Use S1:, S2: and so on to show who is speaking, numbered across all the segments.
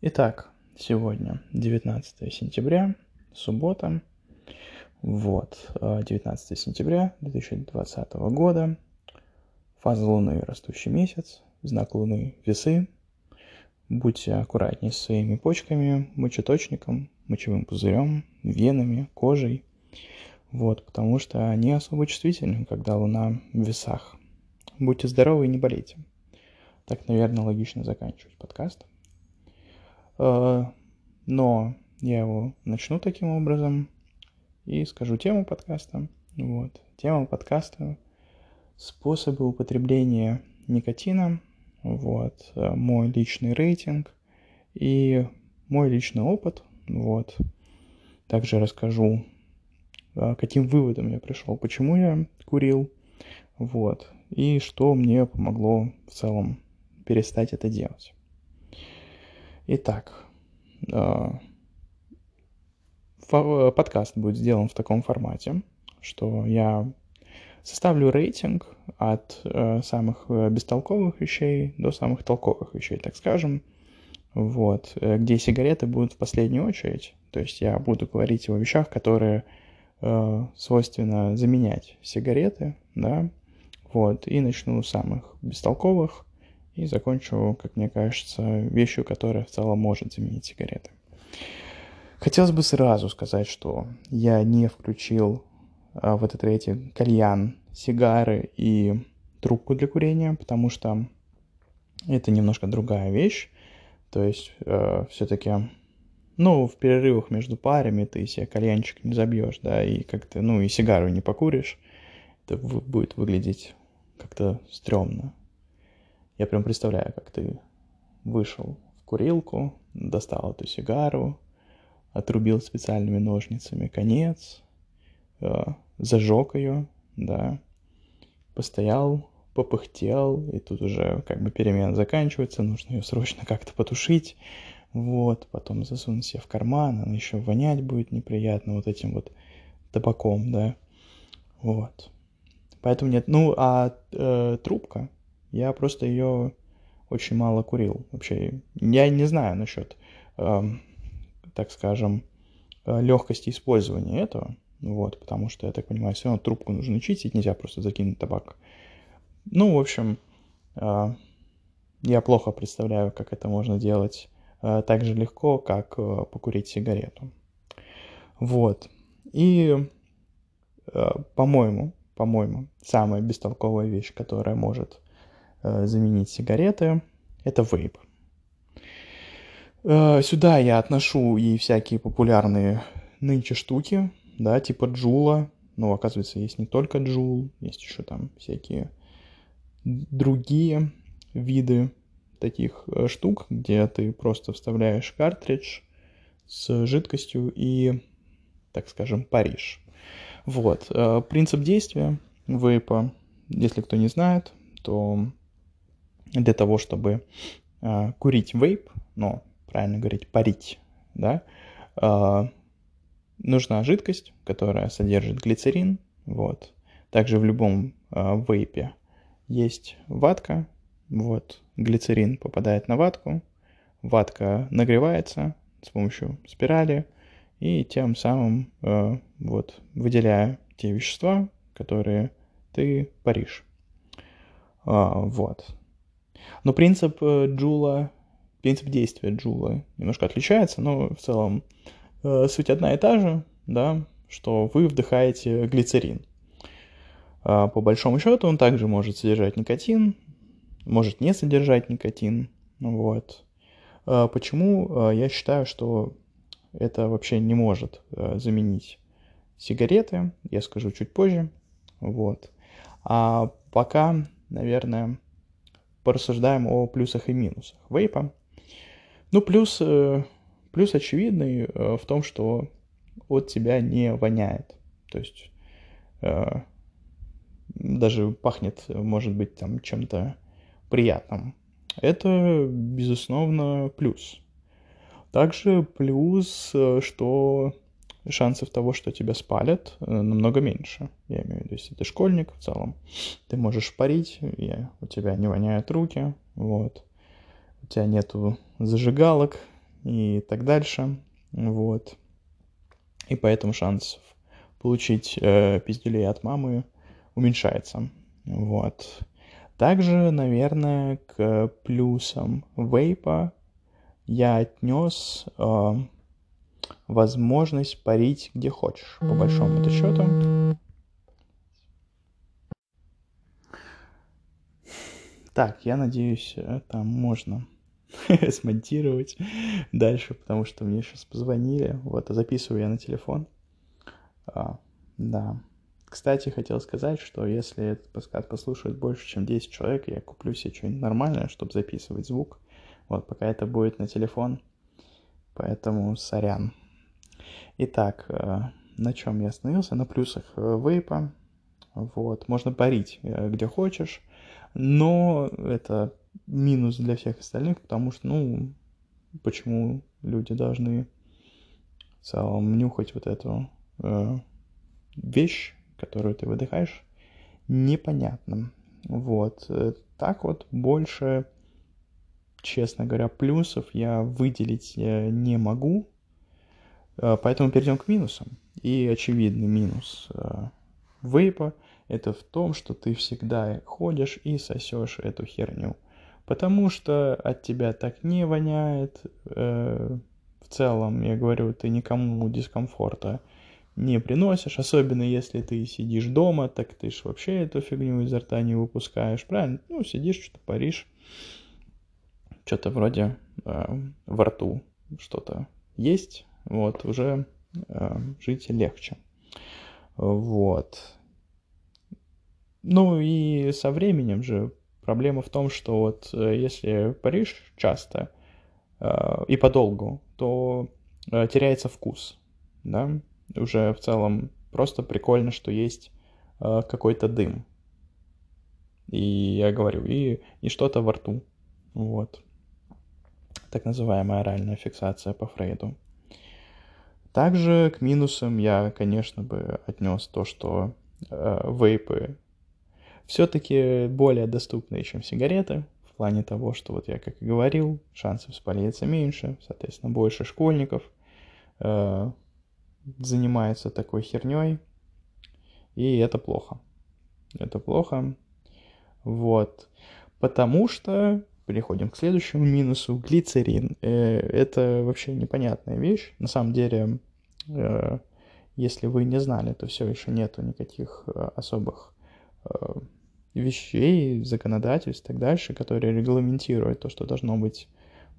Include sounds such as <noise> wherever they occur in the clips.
S1: Итак, сегодня 19 сентября, суббота. Вот, 19 э, сентября 2020 года. Фаза Луны – растущий месяц, знак Луны – весы. Будьте аккуратнее с своими почками, мочеточником, мочевым пузырем, венами, кожей. Вот, потому что они особо чувствительны, когда Луна в весах. Будьте здоровы и не болейте. Так, наверное, логично заканчивать подкаст. Э, но я его начну таким образом и скажу тему подкаста. Вот. Тема подкаста – способы употребления никотина, вот, э, мой личный рейтинг и мой личный опыт, вот. Также расскажу, э, каким выводом я пришел, почему я курил, вот, и что мне помогло в целом перестать это делать. Итак, а, подкаст будет сделан в таком формате, что я составлю рейтинг от э, самых э, бестолковых вещей до самых толковых вещей, так скажем. Вот, э, где сигареты будут в последнюю очередь. То есть я буду говорить о вещах, которые э, свойственно заменять сигареты, да, вот, и начну с самых бестолковых, и закончу, как мне кажется, вещью, которая в целом может заменить сигареты. Хотелось бы сразу сказать, что я не включил а, в этот рейтинг кальян, сигары и трубку для курения, потому что это немножко другая вещь. То есть э, все-таки, ну, в перерывах между парами ты себе кальянчик не забьешь, да, и как-то, ну, и сигару не покуришь. Это будет выглядеть как-то стрёмно. Я прям представляю, как ты вышел в курилку, достал эту сигару, отрубил специальными ножницами конец, э, зажег ее, да, постоял, попыхтел, и тут уже как бы перемена заканчивается, нужно ее срочно как-то потушить, вот, потом засунуть себе в карман, она еще вонять будет неприятно вот этим вот табаком, да, вот. Поэтому нет, ну, а э, трубка, я просто ее очень мало курил. Вообще, я не знаю насчет, э, так скажем, э, легкости использования этого. Вот, потому что, я так понимаю, все равно трубку нужно чистить, нельзя просто закинуть табак. Ну, в общем, э, я плохо представляю, как это можно делать э, так же легко, как э, покурить сигарету. Вот. И, э, по-моему, по-моему, самая бестолковая вещь, которая может заменить сигареты, это вейп. Э, сюда я отношу и всякие популярные нынче штуки, да, типа джула. Но, оказывается, есть не только джул, есть еще там всякие другие виды таких э, штук, где ты просто вставляешь картридж с жидкостью и, так скажем, паришь. Вот. Принцип действия вейпа, если кто не знает, то для того, чтобы э, курить вейп, ну, правильно говорить, парить, да, э, нужна жидкость, которая содержит глицерин, вот. Также в любом э, вейпе есть ватка, вот, глицерин попадает на ватку, ватка нагревается с помощью спирали, и тем самым э, вот выделяя те вещества, которые ты паришь. А, вот. Но принцип э, Джула, принцип действия Джула немножко отличается, но в целом э, суть одна и та же, да, что вы вдыхаете глицерин. А по большому счету он также может содержать никотин, может не содержать никотин, вот. А почему я считаю, что это вообще не может э, заменить сигареты, я скажу чуть позже, вот. А пока, наверное, порассуждаем о плюсах и минусах вейпа. Ну, плюс, э, плюс очевидный э, в том, что от тебя не воняет. То есть э, даже пахнет, может быть, там чем-то приятным. Это, безусловно, плюс. Также плюс, что шансов того, что тебя спалят, э, намного меньше. Я имею в виду, если ты школьник в целом, ты можешь парить, и у тебя не воняют руки, вот. У тебя нету зажигалок, и так дальше. Вот. И поэтому шанс получить э, пиздюлей от мамы уменьшается. Вот. Также, наверное, к плюсам вейпа я отнес э, возможность парить где хочешь, по большому счету. Так, я надеюсь, это можно <laughs> смонтировать дальше, потому что мне сейчас позвонили. Вот, записываю я на телефон. А, да. Кстати, хотел сказать, что если этот подкаст послушает больше, чем 10 человек, я куплю себе что-нибудь нормальное, чтобы записывать звук. Вот, пока это будет на телефон. Поэтому сорян. Итак, э, на чем я остановился? На плюсах э, вейпа. Вот, можно парить э, где хочешь, но это минус для всех остальных, потому что, ну, почему люди должны в целом нюхать вот эту э, вещь, которую ты выдыхаешь, непонятно. Вот. Так вот больше, честно говоря, плюсов я выделить э, не могу. Э, поэтому перейдем к минусам. И очевидный минус вейпа это в том, что ты всегда ходишь и сосешь эту херню. Потому что от тебя так не воняет. В целом, я говорю, ты никому дискомфорта не приносишь, особенно если ты сидишь дома, так ты ж вообще эту фигню изо рта не выпускаешь, правильно? Ну, сидишь, что-то паришь, что-то вроде э, во рту что-то есть, вот, уже э, жить легче. Вот. Ну и со временем же проблема в том, что вот э, если паришь часто э, и подолгу, то э, теряется вкус, да, уже в целом просто прикольно, что есть э, какой-то дым. И я говорю, и, и что-то во рту. Вот. Так называемая оральная фиксация по Фрейду. Также к минусам я, конечно, бы отнес то, что э, вейпы все-таки более доступные, чем сигареты, в плане того, что вот я как и говорил, шансов спалиться меньше, соответственно, больше школьников, э, занимается такой херней, и это плохо. Это плохо. Вот. Потому что, переходим к следующему минусу, глицерин. Э, это вообще непонятная вещь. На самом деле, э, если вы не знали, то все еще нету никаких э, особых вещей, законодательств и так дальше, которые регламентируют то, что должно быть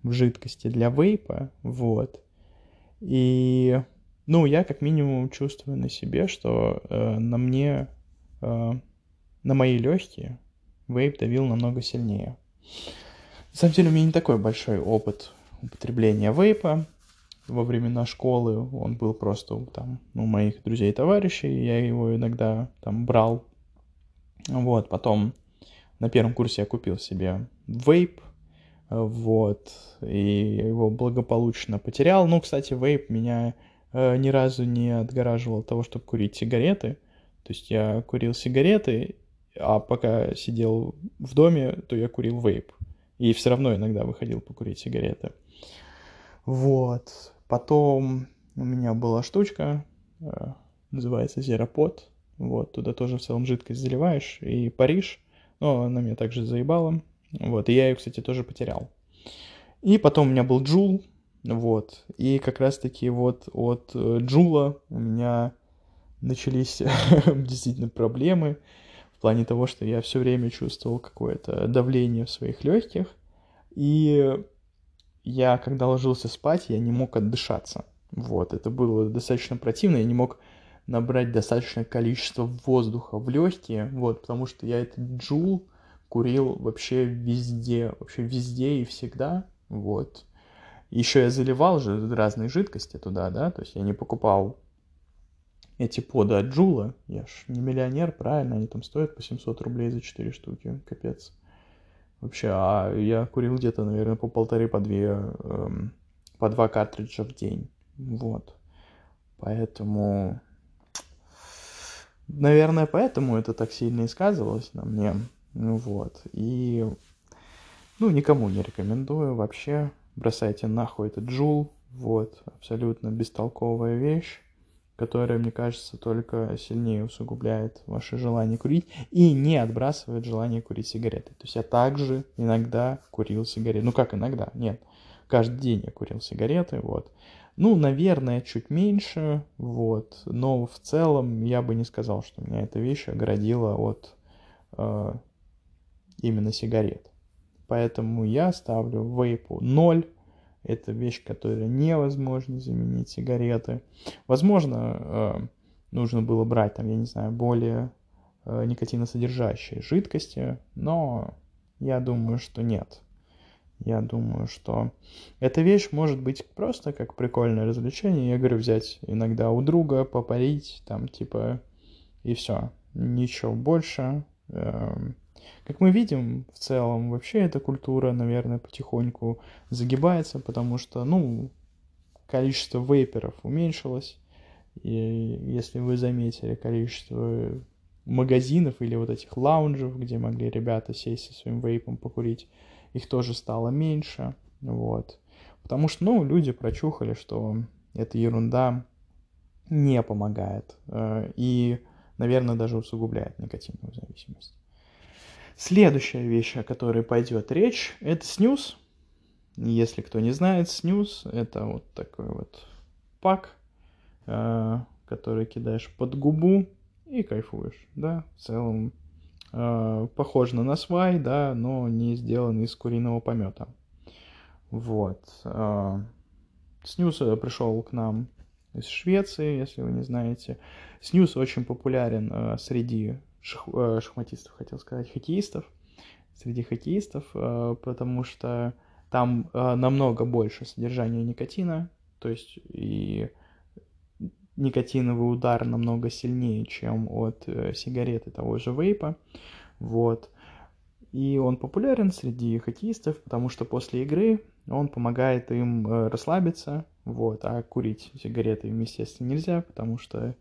S1: в жидкости для вейпа, вот. И ну, я как минимум чувствую на себе, что на мне, на мои легкие вейп давил намного сильнее. На самом деле у меня не такой большой опыт употребления вейпа. Во времена школы он был просто там у моих друзей и товарищей, я его иногда там брал. Вот, потом на первом курсе я купил себе вейп, вот, и его благополучно потерял. Ну, кстати, вейп меня э, ни разу не отгораживал от того, чтобы курить сигареты. То есть я курил сигареты, а пока сидел в доме, то я курил вейп. И все равно иногда выходил покурить сигареты. Вот. Потом у меня была штучка, э, называется зеропод. Вот, туда тоже в целом жидкость заливаешь и паришь. Но она меня также заебала. Вот, и я ее, кстати, тоже потерял. И потом у меня был джул, вот. И как раз-таки вот от э, Джула у меня начались <laughs> действительно проблемы в плане того, что я все время чувствовал какое-то давление в своих легких. И я, когда ложился спать, я не мог отдышаться. Вот, это было достаточно противно, я не мог набрать достаточное количество воздуха в легкие, вот, потому что я этот джул курил вообще везде, вообще везде и всегда, вот. Еще я заливал же разные жидкости туда, да, то есть я не покупал эти поды от Джула. Я ж не миллионер, правильно, они там стоят по 700 рублей за 4 штуки, капец. Вообще, а я курил где-то, наверное, по полторы, по две, эм, по два картриджа в день. Вот. Поэтому, наверное, поэтому это так сильно и сказывалось на мне. Ну вот. И, ну, никому не рекомендую вообще бросайте нахуй этот джул, вот, абсолютно бестолковая вещь, которая, мне кажется, только сильнее усугубляет ваше желание курить и не отбрасывает желание курить сигареты. То есть я также иногда курил сигареты. Ну как иногда? Нет. Каждый день я курил сигареты, вот. Ну, наверное, чуть меньше, вот. Но в целом я бы не сказал, что меня эта вещь оградила от э, именно сигарет. Поэтому я ставлю вейпу 0. Это вещь, которая невозможно заменить сигареты. Возможно, э, нужно было брать там, я не знаю, более э, никотиносодержащие жидкости, но я думаю, что нет. Я думаю, что эта вещь может быть просто как прикольное развлечение. Я говорю, взять иногда у друга, попарить, там, типа, и все. Ничего больше. Как мы видим, в целом, вообще эта культура, наверное, потихоньку загибается, потому что, ну, количество вейперов уменьшилось. И если вы заметили количество магазинов или вот этих лаунжев, где могли ребята сесть со своим вейпом покурить, их тоже стало меньше, вот. Потому что, ну, люди прочухали, что эта ерунда не помогает э, и, наверное, даже усугубляет никотиновую зависимость. Следующая вещь, о которой пойдет речь, это снюс. Если кто не знает, снюс — это вот такой вот пак, э, который кидаешь под губу и кайфуешь, да, в целом э, похож на насвай, да, но не сделан из куриного помета. Вот. Э, снюс пришел к нам из Швеции, если вы не знаете. Снюс очень популярен среди шах, э, шахматистов, хотел сказать, хоккеистов. Среди хоккеистов, э, потому что там э, намного больше содержания никотина, то есть и никотиновый удар намного сильнее, чем от сигареты того же вейпа. Вот. И он популярен среди хоккеистов, потому что после игры он помогает им расслабиться, вот, а курить сигареты естественно, нельзя, потому что,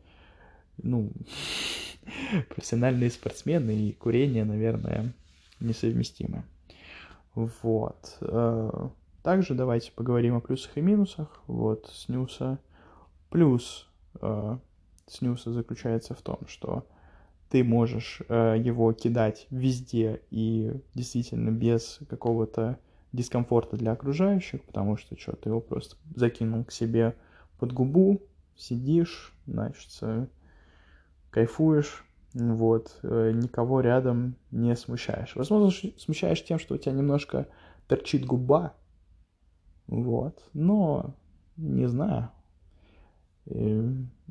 S1: ну, <laughs> <laughs> профессиональные спортсмены и курение, наверное, несовместимы. Вот. Э, также давайте поговорим о плюсах и минусах. Вот, снюса. Плюс э, снюса заключается в том, что ты можешь э, его кидать везде и действительно без какого-то дискомфорта для окружающих, потому что что, ты его просто закинул к себе под губу, сидишь, значит, кайфуешь, вот, э, никого рядом не смущаешь. Возможно, смущаешь тем, что у тебя немножко торчит губа, вот, но не знаю, и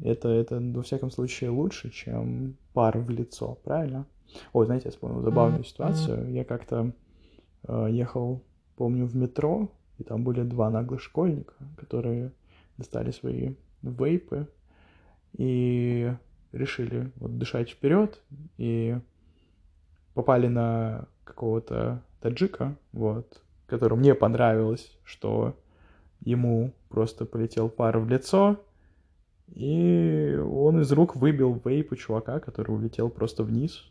S1: это, это, во всяком случае, лучше, чем пар в лицо, правильно? Ой, знаете, я вспомнил забавную ситуацию. Я как-то э, ехал, помню, в метро, и там были два наглых школьника, которые достали свои вейпы и решили вот дышать вперед и попали на какого-то таджика, вот, которому мне понравилось, что ему просто полетел пар в лицо, и он из рук выбил вейп у чувака, который улетел просто вниз.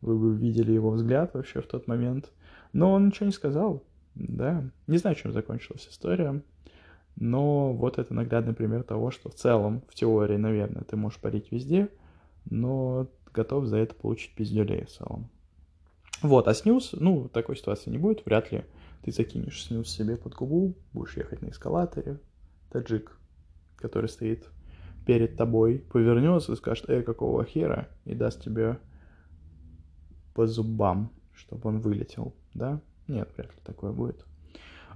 S1: Вы бы видели его взгляд вообще в тот момент. Но он ничего не сказал, да. Не знаю, чем закончилась история. Но вот это наглядный пример того, что в целом, в теории, наверное, ты можешь парить везде, но готов за это получить пиздюлей в целом. Вот, а снюс, ну, такой ситуации не будет, вряд ли ты закинешь снюс себе под губу, будешь ехать на эскалаторе, таджик, который стоит перед тобой повернется и скажет, эй, какого хера, и даст тебе по зубам, чтобы он вылетел, да? Нет, вряд ли такое будет.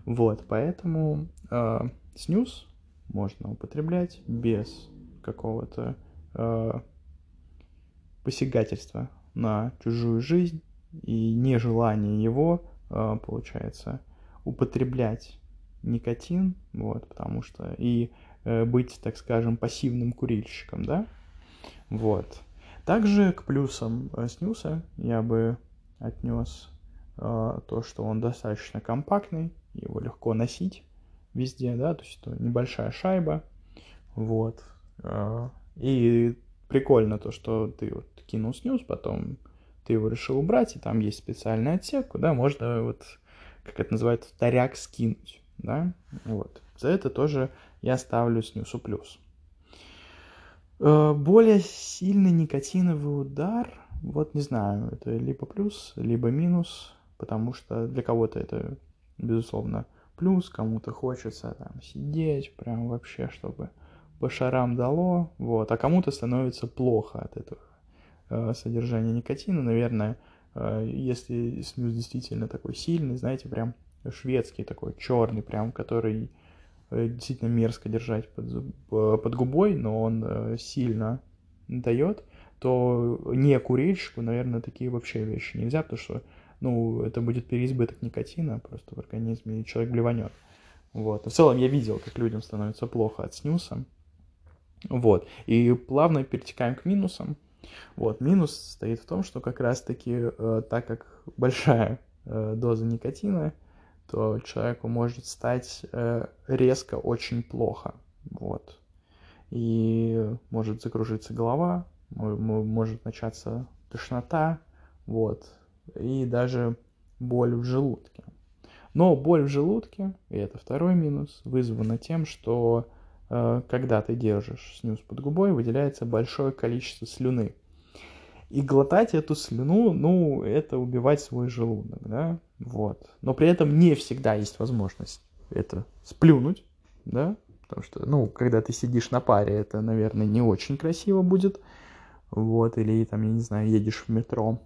S1: Вот, поэтому э, снюс можно употреблять без какого-то э, посягательства на чужую жизнь и нежелание его, э, получается, употреблять никотин, вот, потому что и Э, быть, так скажем, пассивным курильщиком, да? Вот. Также к плюсам э, снюса я бы отнес то, что он достаточно компактный, его легко носить везде, да, то есть это небольшая шайба, вот. И прикольно то, что ты вот кинул снюс, потом ты его решил убрать, и там есть специальный отсек, куда можно вот, как это называется, вторяк скинуть. да, вот. За это тоже я ставлю снюсу плюс. Э, более сильный никотиновый удар, вот не знаю, это либо плюс, либо минус, потому что для кого-то это, безусловно, плюс, кому-то хочется там сидеть, прям вообще, чтобы по шарам дало, вот, а кому-то становится плохо от этого э, содержания никотина, наверное, э, если снюс действительно такой сильный, знаете, прям шведский такой, черный прям, который э, действительно мерзко держать под, э, под губой, но он э, сильно дает, то не курильщику, наверное, такие вообще вещи нельзя, потому что ну, это будет переизбыток никотина просто в организме, и человек блеванет. Вот. В целом я видел, как людям становится плохо от снюса. Вот. И плавно перетекаем к минусам. Вот. Минус стоит в том, что как раз-таки, э, так как большая э, доза никотина, то человеку может стать э, резко очень плохо. Вот. И может закружиться голова, может начаться тошнота, вот, и даже боль в желудке. Но боль в желудке, и это второй минус, вызвана тем, что когда ты держишь снюс под губой, выделяется большое количество слюны. И глотать эту слюну, ну, это убивать свой желудок, да, вот. Но при этом не всегда есть возможность это сплюнуть, да, потому что, ну, когда ты сидишь на паре, это, наверное, не очень красиво будет, вот, или там, я не знаю, едешь в метро,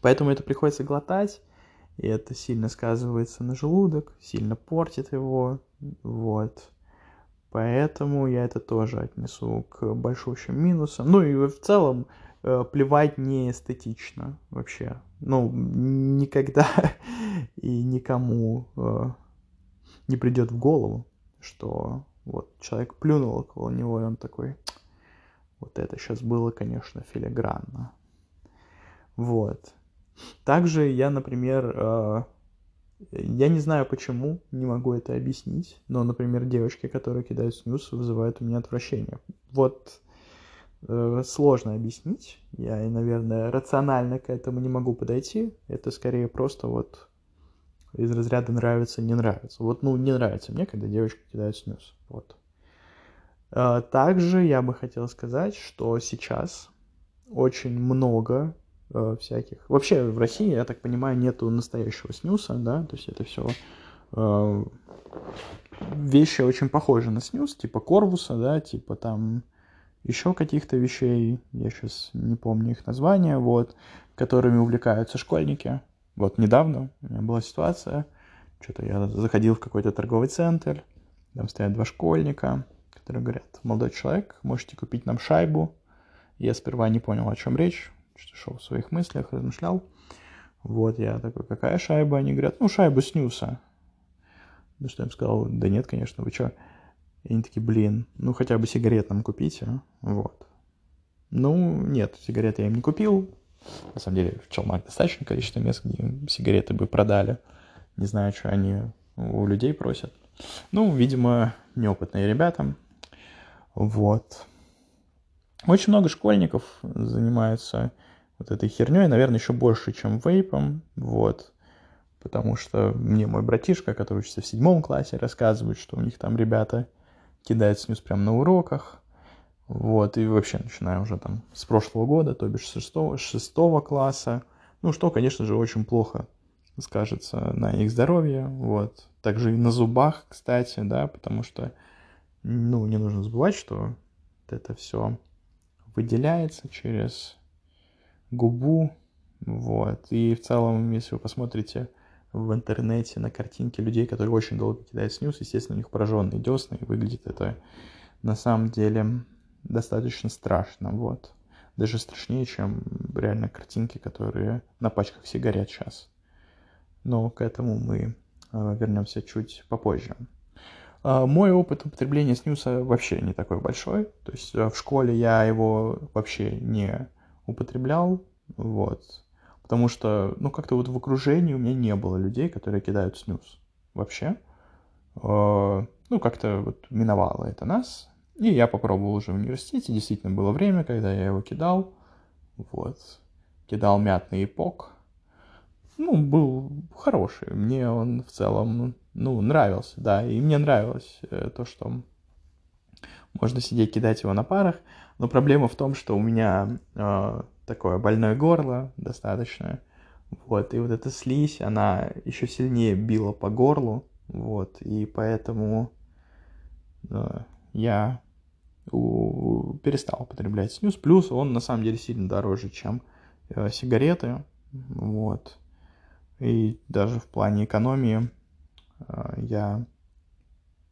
S1: Поэтому это приходится глотать, и это сильно сказывается на желудок, сильно портит его, вот. Поэтому я это тоже отнесу к большущим минусам. Ну и в целом э, плевать не эстетично вообще. Ну, никогда <laughs> и никому э, не придет в голову, что вот человек плюнул около него, и он такой, вот это сейчас было, конечно, филигранно. Вот. Также я, например, э, я не знаю почему, не могу это объяснить, но, например, девочки, которые кидают снюс, вызывают у меня отвращение. Вот э, сложно объяснить, я, наверное, рационально к этому не могу подойти, это скорее просто вот из разряда нравится, не нравится. Вот, ну, не нравится мне, когда девочки кидают снюс, вот. Э, также я бы хотел сказать, что сейчас очень много э, всяких. Вообще в России, я так понимаю, нету настоящего снюса, да, то есть это все э, вещи очень похожи на снюс, типа корвуса, да, типа там еще каких-то вещей, я сейчас не помню их названия, вот, которыми увлекаются школьники. Вот недавно у меня была ситуация, что-то я заходил в какой-то торговый центр, там стоят два школьника, которые говорят, молодой человек, можете купить нам шайбу. Я сперва не понял, о чем речь, шел в своих мыслях, размышлял. Вот, я такой, какая шайба? Они говорят, ну, шайбу снюса. Ну, что я им сказал, да нет, конечно, вы что? И они такие, блин, ну, хотя бы сигарет нам купите, вот. Ну, нет, сигареты я им не купил. На самом деле, в Челмак достаточно количество мест, где сигареты бы продали. Не знаю, что они у людей просят. Ну, видимо, неопытные ребята. Вот. Очень много школьников занимаются вот этой херней, наверное, еще больше, чем вейпом, вот. Потому что мне мой братишка, который учится в седьмом классе, рассказывает, что у них там ребята кидают снюс прямо на уроках, вот, и вообще начиная уже там с прошлого года, то бишь с шестого, шестого класса, ну, что, конечно же, очень плохо скажется на их здоровье, вот. Также и на зубах, кстати, да, потому что, ну, не нужно забывать, что это все выделяется через губу, вот. И в целом, если вы посмотрите в интернете на картинки людей, которые очень долго кидают снюс, естественно, у них пораженные десны, и выглядит это на самом деле достаточно страшно, вот. Даже страшнее, чем реально картинки, которые на пачках сигарет сейчас. Но к этому мы э, вернемся чуть попозже. Э, мой опыт употребления снюса вообще не такой большой. То есть э, в школе я его вообще не употреблял, вот. Потому что, ну, как-то вот в окружении у меня не было людей, которые кидают снюс вообще. Э, ну, как-то вот миновало это нас. И я попробовал уже в университете. Действительно было время, когда я его кидал. Вот. Кидал мятный эпок. Ну, был хороший. Мне он в целом ну, нравился, да, и мне нравилось э, то, что можно сидеть, кидать его на парах, но проблема в том, что у меня э, такое больное горло достаточно, вот, и вот эта слизь, она еще сильнее била по горлу, вот, и поэтому э, я у, перестал употреблять снюс, плюс он на самом деле сильно дороже, чем э, сигареты, вот, и даже в плане экономии э, я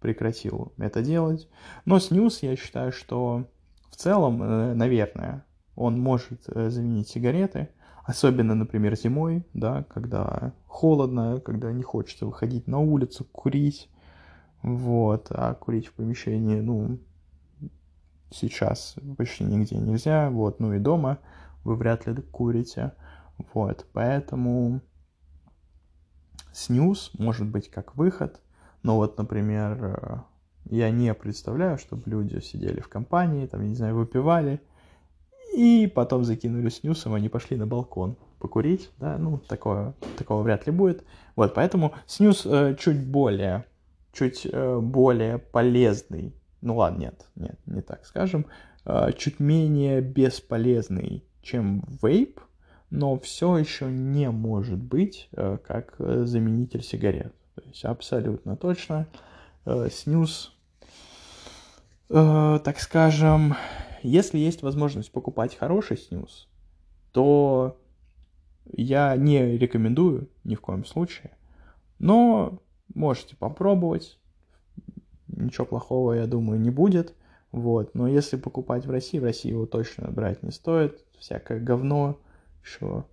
S1: прекратил это делать. Но снюс, я считаю, что в целом, э, наверное, он может э, заменить сигареты, особенно, например, зимой, да, когда холодно, когда не хочется выходить на улицу, курить, вот, а курить в помещении, ну, сейчас почти нигде нельзя, вот, ну и дома вы вряд ли курите, вот, поэтому снюс может быть как выход, но вот, например, э, я не представляю, чтобы люди сидели в компании, там, я не знаю, выпивали, и потом закинули снюсом, они пошли на балкон покурить, да, ну, такое, такого вряд ли будет. Вот, поэтому снюс э, чуть более, чуть э, более полезный, ну ладно, нет, нет, не так скажем, э, чуть менее бесполезный, чем вейп, но все еще не может быть э, как э, заменитель сигарет. То есть абсолютно точно э, снюс э, так скажем, если есть возможность покупать хороший снюс, то я не рекомендую ни в коем случае. Но можете попробовать. Ничего плохого, я думаю, не будет. Вот. Но если покупать в России, в России его точно брать не стоит. Всякое говно. Еще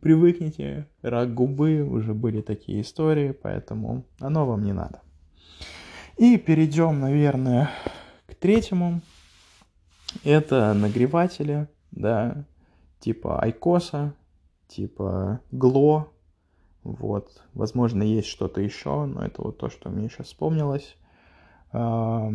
S1: привыкните. Рак губы. Уже были такие истории. Поэтому оно вам не надо. И перейдем, наверное, к третьему. Это нагреватели, да, типа Айкоса, типа Гло. Вот, возможно, есть что-то еще, но это вот то, что мне сейчас вспомнилось. Я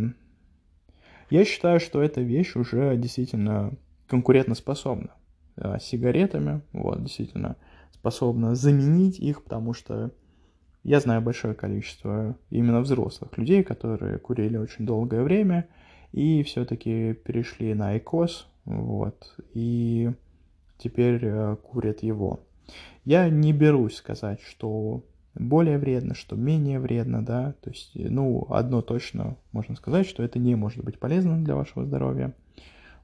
S1: считаю, что эта вещь уже действительно конкурентоспособна с сигаретами, вот, действительно способна заменить их, потому что я знаю большое количество именно взрослых людей, которые курили очень долгое время и все-таки перешли на IQOS, вот, и теперь э, курят его. Я не берусь сказать, что более вредно, что менее вредно, да, то есть, ну, одно точно можно сказать, что это не может быть полезно для вашего здоровья.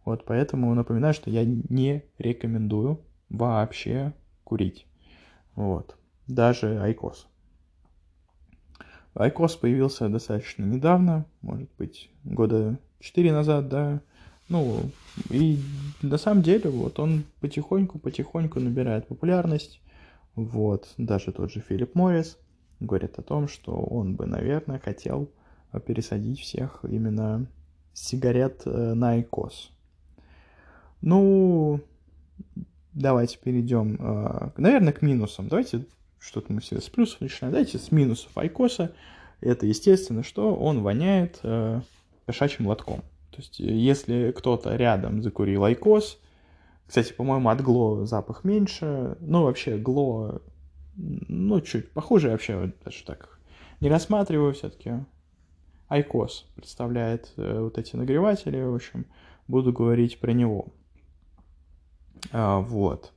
S1: Вот, поэтому напоминаю, что я не рекомендую вообще курить. Вот, даже айкос. Айкос появился достаточно недавно, может быть, года 4 назад, да. Ну, и на самом деле, вот он потихоньку-потихоньку набирает популярность. Вот, даже тот же Филипп Моррис говорит о том, что он бы, наверное, хотел пересадить всех именно сигарет э, на Айкос. Ну, давайте перейдем, э, наверное, к минусам. Давайте что-то мы все с плюсов начинаем. Давайте с минусов айкоса. Это, естественно, что он воняет э, кошачьим лотком. То есть, если кто-то рядом закурил айкос, кстати, по-моему, от гло запах меньше, ну, вообще, гло, ну, чуть похуже вообще, даже так не рассматриваю все-таки. Айкос представляет э, вот эти нагреватели, в общем, буду говорить про него. А, вот.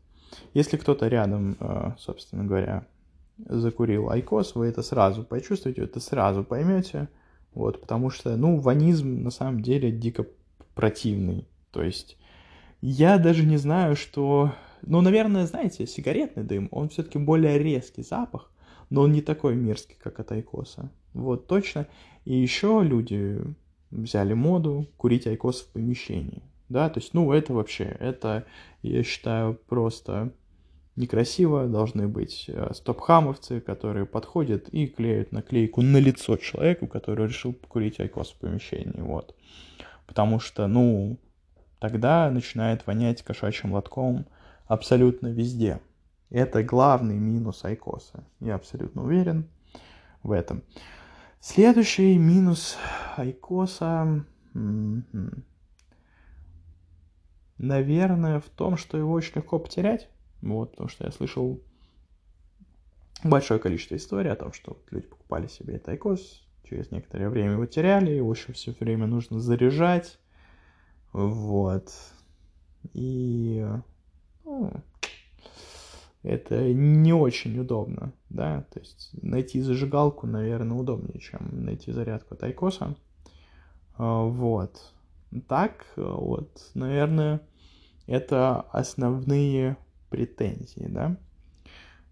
S1: Если кто-то рядом, э, собственно говоря, закурил айкос, вы это сразу почувствуете, это сразу поймете, вот, потому что, ну, вонизм на самом деле дико противный, то есть я даже не знаю, что, ну, наверное, знаете, сигаретный дым, он все-таки более резкий запах, но он не такой мерзкий, как от айкоса, вот, точно, и еще люди взяли моду курить айкос в помещении, да, то есть, ну, это вообще, это, я считаю, просто некрасиво, должны быть э, стоп-хамовцы, которые подходят и клеят наклейку на лицо человеку, который решил покурить айкос в помещении, вот. Потому что, ну, тогда начинает вонять кошачьим лотком абсолютно везде. Это главный минус айкоса. Я абсолютно уверен в этом. Следующий минус айкоса, наверное, в том, что его очень легко потерять. Вот, потому что я слышал большое количество историй о том, что вот люди покупали себе этот айкос, через некоторое время его теряли, его еще все время нужно заряжать, вот. И ну, это не очень удобно, да, то есть найти зажигалку, наверное, удобнее, чем найти зарядку от айкоса, вот. Так, вот, наверное, это основные претензии, да.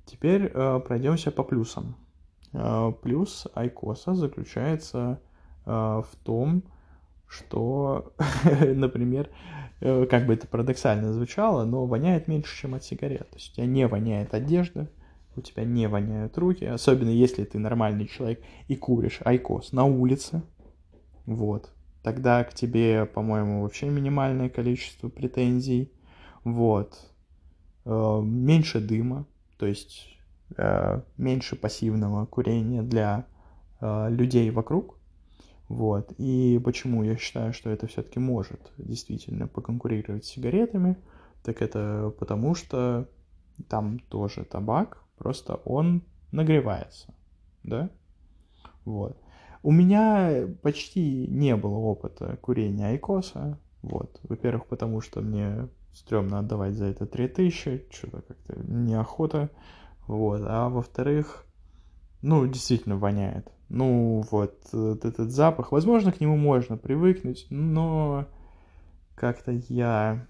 S1: Теперь э, пройдемся по плюсам. Э, плюс Айкоса заключается э, в том, что, <laughs> например, э, как бы это парадоксально звучало, но воняет меньше, чем от сигарет. То есть у тебя не воняет одежда, у тебя не воняют руки, особенно если ты нормальный человек и куришь айкос на улице. Вот. Тогда к тебе, по-моему, вообще минимальное количество претензий. Вот. Э, меньше дыма, то есть э, меньше пассивного курения для э, людей вокруг. Вот. И почему я считаю, что это все-таки может действительно поконкурировать с сигаретами, так это потому что там тоже табак, просто он нагревается, да? Вот. У меня почти не было опыта курения айкоса, вот. Во-первых, потому что мне стрёмно отдавать за это 3000, что-то как-то неохота, вот, а во-вторых, ну, действительно воняет. Ну, вот, вот этот запах, возможно, к нему можно привыкнуть, но как-то я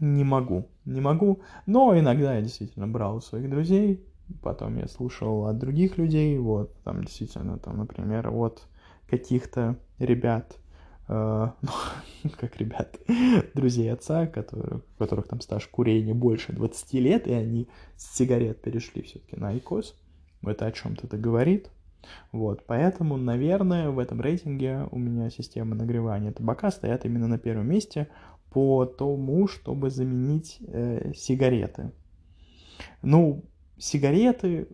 S1: не могу, не могу, но иногда я действительно брал у своих друзей, потом я слушал от других людей, вот, там действительно, там, например, от каких-то ребят, Э, <laughs> как ребят, друзей отца, которые, у которых там стаж курения больше 20 лет, и они с сигарет перешли все-таки на айкос. Это о чем-то это говорит. Вот, поэтому, наверное, в этом рейтинге у меня система нагревания табака стоят именно на первом месте по тому, чтобы заменить э, сигареты. Ну, сигареты,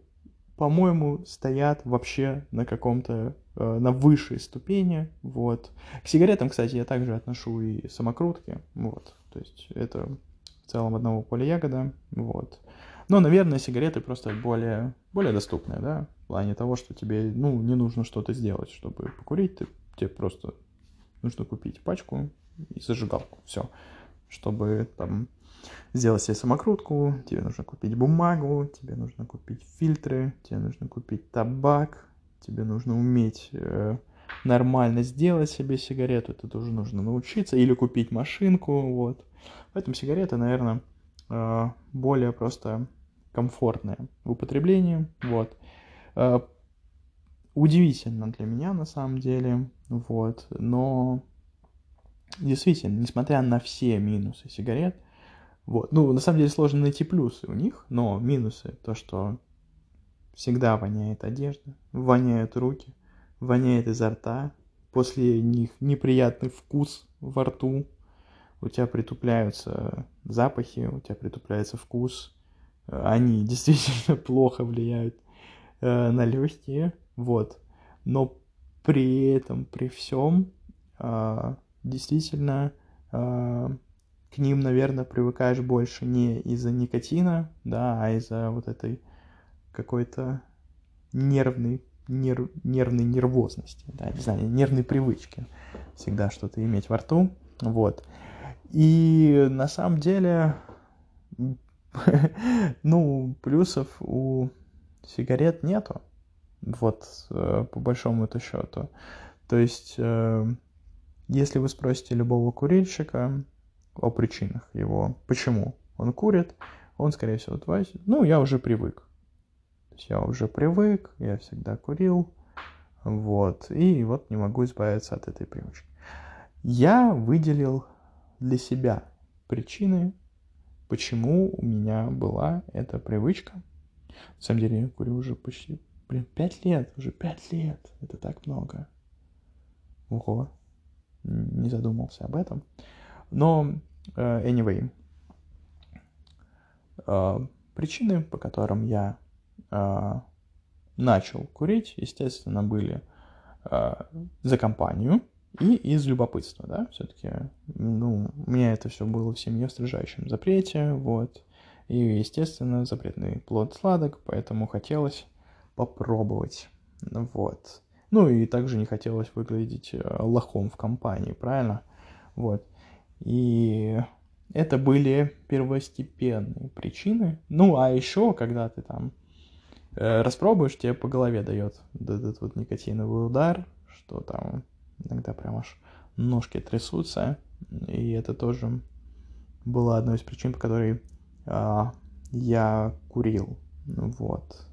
S1: по-моему, стоят вообще на каком-то Э, на высшей ступени, вот. К сигаретам, кстати, я также отношу и самокрутки, вот, то есть это в целом одного поля ягода, вот. Но, наверное, сигареты просто более, более доступные, да, в плане того, что тебе, ну, не нужно что-то сделать, чтобы покурить, ты, тебе просто нужно купить пачку и зажигалку, все, чтобы там сделать себе самокрутку, тебе нужно купить бумагу, тебе нужно купить фильтры, тебе нужно купить табак, тебе нужно уметь э, нормально сделать себе сигарету, это тоже нужно научиться, или купить машинку, вот. Поэтому сигареты, наверное, э, более просто комфортные в употреблении, вот. Э, удивительно для меня, на самом деле, вот, но действительно, несмотря на все минусы сигарет, вот, ну, на самом деле сложно найти плюсы у них, но минусы, то, что Всегда воняет одежда, воняют руки, воняет изо рта, после них неприятный вкус во рту, у тебя притупляются запахи, у тебя притупляется вкус, они <laughs> действительно плохо влияют э, на легкие, вот. Но при этом, при всем, э, действительно, э, к ним, наверное, привыкаешь больше не из-за никотина, да, а из-за вот этой какой-то нервной, нерв, нервной нервозности, да, не знаю, нервной привычки всегда что-то иметь во рту, вот. И на самом деле, <laughs> ну, плюсов у сигарет нету, вот, э, по большому это счету. То есть, э, если вы спросите любого курильщика о причинах его, почему он курит, он, скорее всего, ответит, ну, я уже привык есть я уже привык, я всегда курил, вот, и вот не могу избавиться от этой привычки. Я выделил для себя причины, почему у меня была эта привычка. На самом деле я курю уже почти, блин, пять лет, уже пять лет, это так много. Ого, не задумался об этом. Но, uh, anyway, uh, причины, по которым я начал курить, естественно, были а, за компанию и из любопытства, да, все-таки, ну, у меня это все было в семье в строжайшем запрете, вот, И, естественно, запретный плод сладок, поэтому хотелось попробовать. Вот. Ну и также не хотелось выглядеть э, лохом в компании, правильно? Вот. И это были первостепенные причины. Ну, а еще, когда ты там распробуешь, тебе по голове дает этот вот никотиновый удар, что там иногда прям аж ножки трясутся. И это тоже была одной из причин, по которой э, я курил. Вот.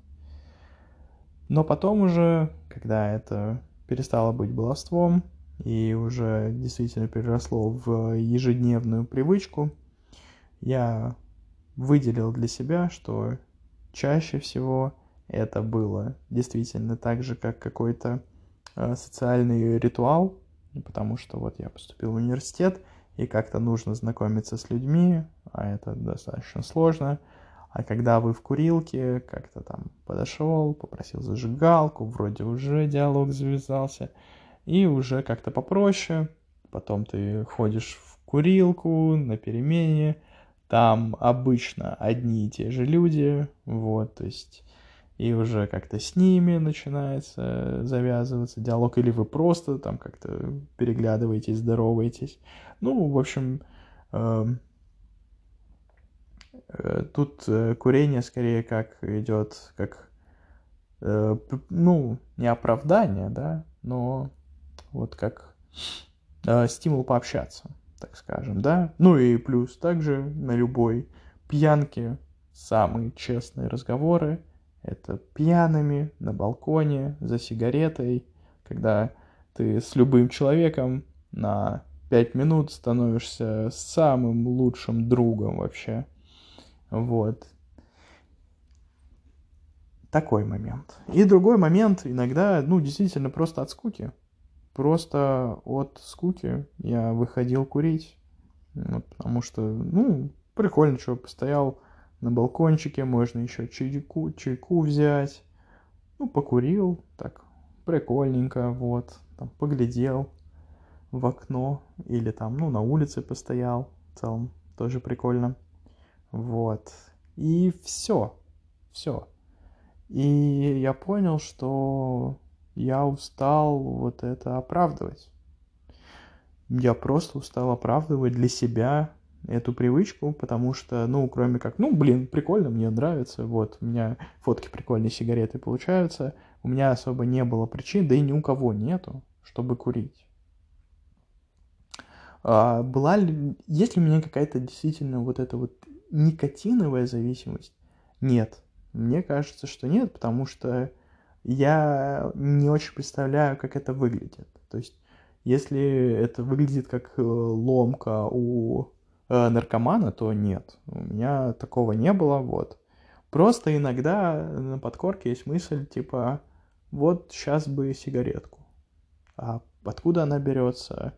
S1: Но потом уже, когда это перестало быть баловством и уже действительно переросло в ежедневную привычку, я выделил для себя, что чаще всего это было действительно так же, как какой-то э, социальный ритуал, потому что вот я поступил в университет, и как-то нужно знакомиться с людьми, а это достаточно сложно – а когда вы в курилке, как-то там подошел, попросил зажигалку, вроде уже диалог завязался, и уже как-то попроще. Потом ты ходишь в курилку на перемене, там обычно одни и те же люди, вот, то есть и уже как-то с ними начинается завязываться диалог, или вы просто там как-то переглядываетесь, здороваетесь. Ну, в общем, эм, Э, тут э, курение скорее как идет, как, э, ну, не оправдание, да, но вот как стимул пообщаться, так скажем, да. Ну и плюс также на любой пьянке самые честные разговоры это пьяными на балконе за сигаретой, когда ты с любым человеком на пять минут становишься самым лучшим другом вообще. Вот. Такой момент. И другой момент, иногда, ну, действительно, просто от скуки. Просто от скуки я выходил курить. Вот, потому что, ну, прикольно, что постоял на балкончике, можно еще чайку, чайку взять. Ну, покурил, так, прикольненько, вот, там, поглядел в окно или там, ну, на улице постоял, в целом тоже прикольно. Вот. И все. Все. И я понял, что я устал вот это оправдывать. Я просто устал оправдывать для себя эту привычку, потому что, ну, кроме как, ну, блин, прикольно, мне нравится, вот, у меня фотки прикольные сигареты получаются, у меня особо не было причин, да и ни у кого нету, чтобы курить. А, была ли, есть ли у меня какая-то действительно вот эта вот никотиновая зависимость? Нет. Мне кажется, что нет, потому что я не очень представляю, как это выглядит. То есть, если это выглядит как э, ломка у наркомана, то нет. У меня такого не было, вот. Просто иногда на подкорке есть мысль, типа, вот сейчас бы сигаретку. А откуда она берется,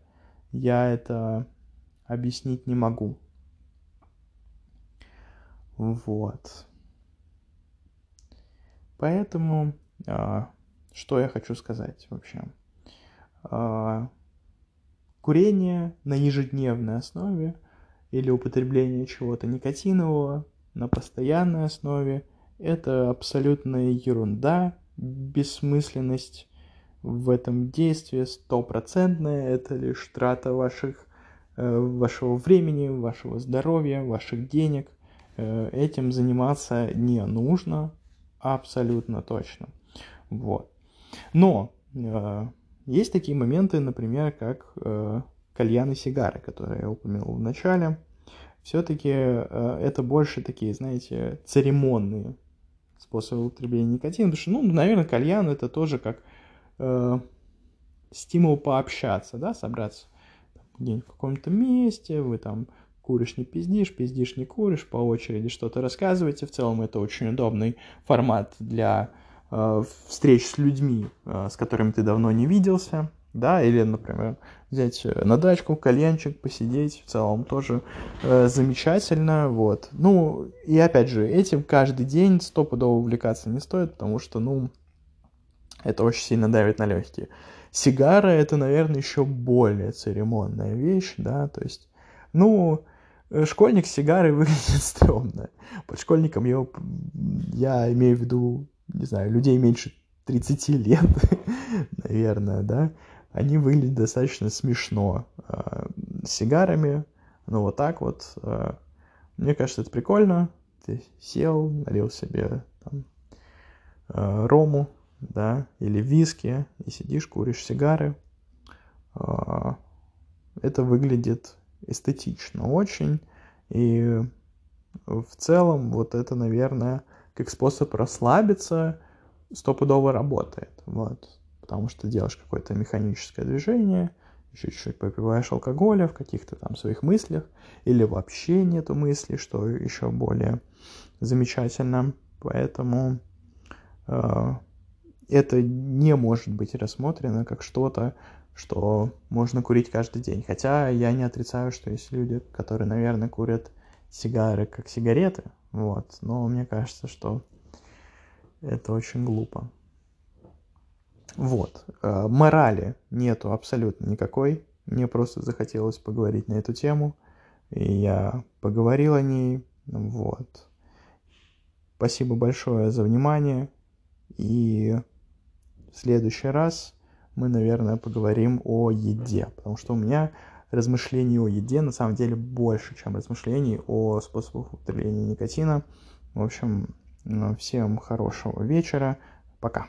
S1: я это объяснить не могу. Вот. Поэтому, а, что я хочу сказать вообще? А, курение на ежедневной основе или употребление чего-то никотинового на постоянной основе – это абсолютная ерунда, бессмысленность в этом действии стопроцентная, это лишь трата ваших, э, вашего времени, вашего здоровья, ваших денег – Э, этим заниматься не нужно, абсолютно точно. Вот. Но э, есть такие моменты, например, как кальян и сигары, которые я упомянул в начале. Все-таки э, это больше такие, знаете, церемонные способы употребления никотина. Потому что, ну, наверное, кальян это тоже как э, стимул пообщаться, да, собраться где-нибудь в каком-то месте, вы там куришь, не пиздишь, пиздишь, не куришь, по очереди что-то рассказываете. В целом это очень удобный формат для э, встреч с людьми, э, с которыми ты давно не виделся, да, или, например, взять э, на дачку, кальянчик, посидеть, в целом тоже э, замечательно, вот. Ну, и опять же, этим каждый день стопудово увлекаться не стоит, потому что, ну, это очень сильно давит на легкие. Сигара это, наверное, еще более церемонная вещь, да, то есть, ну, школьник с сигарой <laughs> выглядит стрёмно. Под школьником я, я имею в виду, не знаю, людей меньше 30 лет, <laughs> наверное, да, они выглядят достаточно смешно. Э, сигарами, ну вот так вот. Э, мне кажется, это прикольно. Ты сел, налил себе там, э, рому, да, или виски, и сидишь, куришь сигары. Это выглядит эстетично очень. И в целом вот это, наверное, как способ расслабиться, стопудово работает. Вот. Потому что делаешь какое-то механическое движение, чуть-чуть попиваешь алкоголя в каких-то там своих мыслях, или вообще нету мыслей, что еще более замечательно. Поэтому э, это не может быть рассмотрено как что-то, что можно курить каждый день. Хотя я не отрицаю, что есть люди, которые, наверное, курят сигары как сигареты, вот. Но мне кажется, что это очень глупо. Вот. Э, морали нету абсолютно никакой. Мне просто захотелось поговорить на эту тему. И я поговорил о ней. Вот. Спасибо большое за внимание. И в следующий раз мы, наверное, поговорим о еде. Потому что у меня размышлений о еде на самом деле больше, чем размышлений о способах употребления никотина. В общем, всем хорошего вечера. Пока.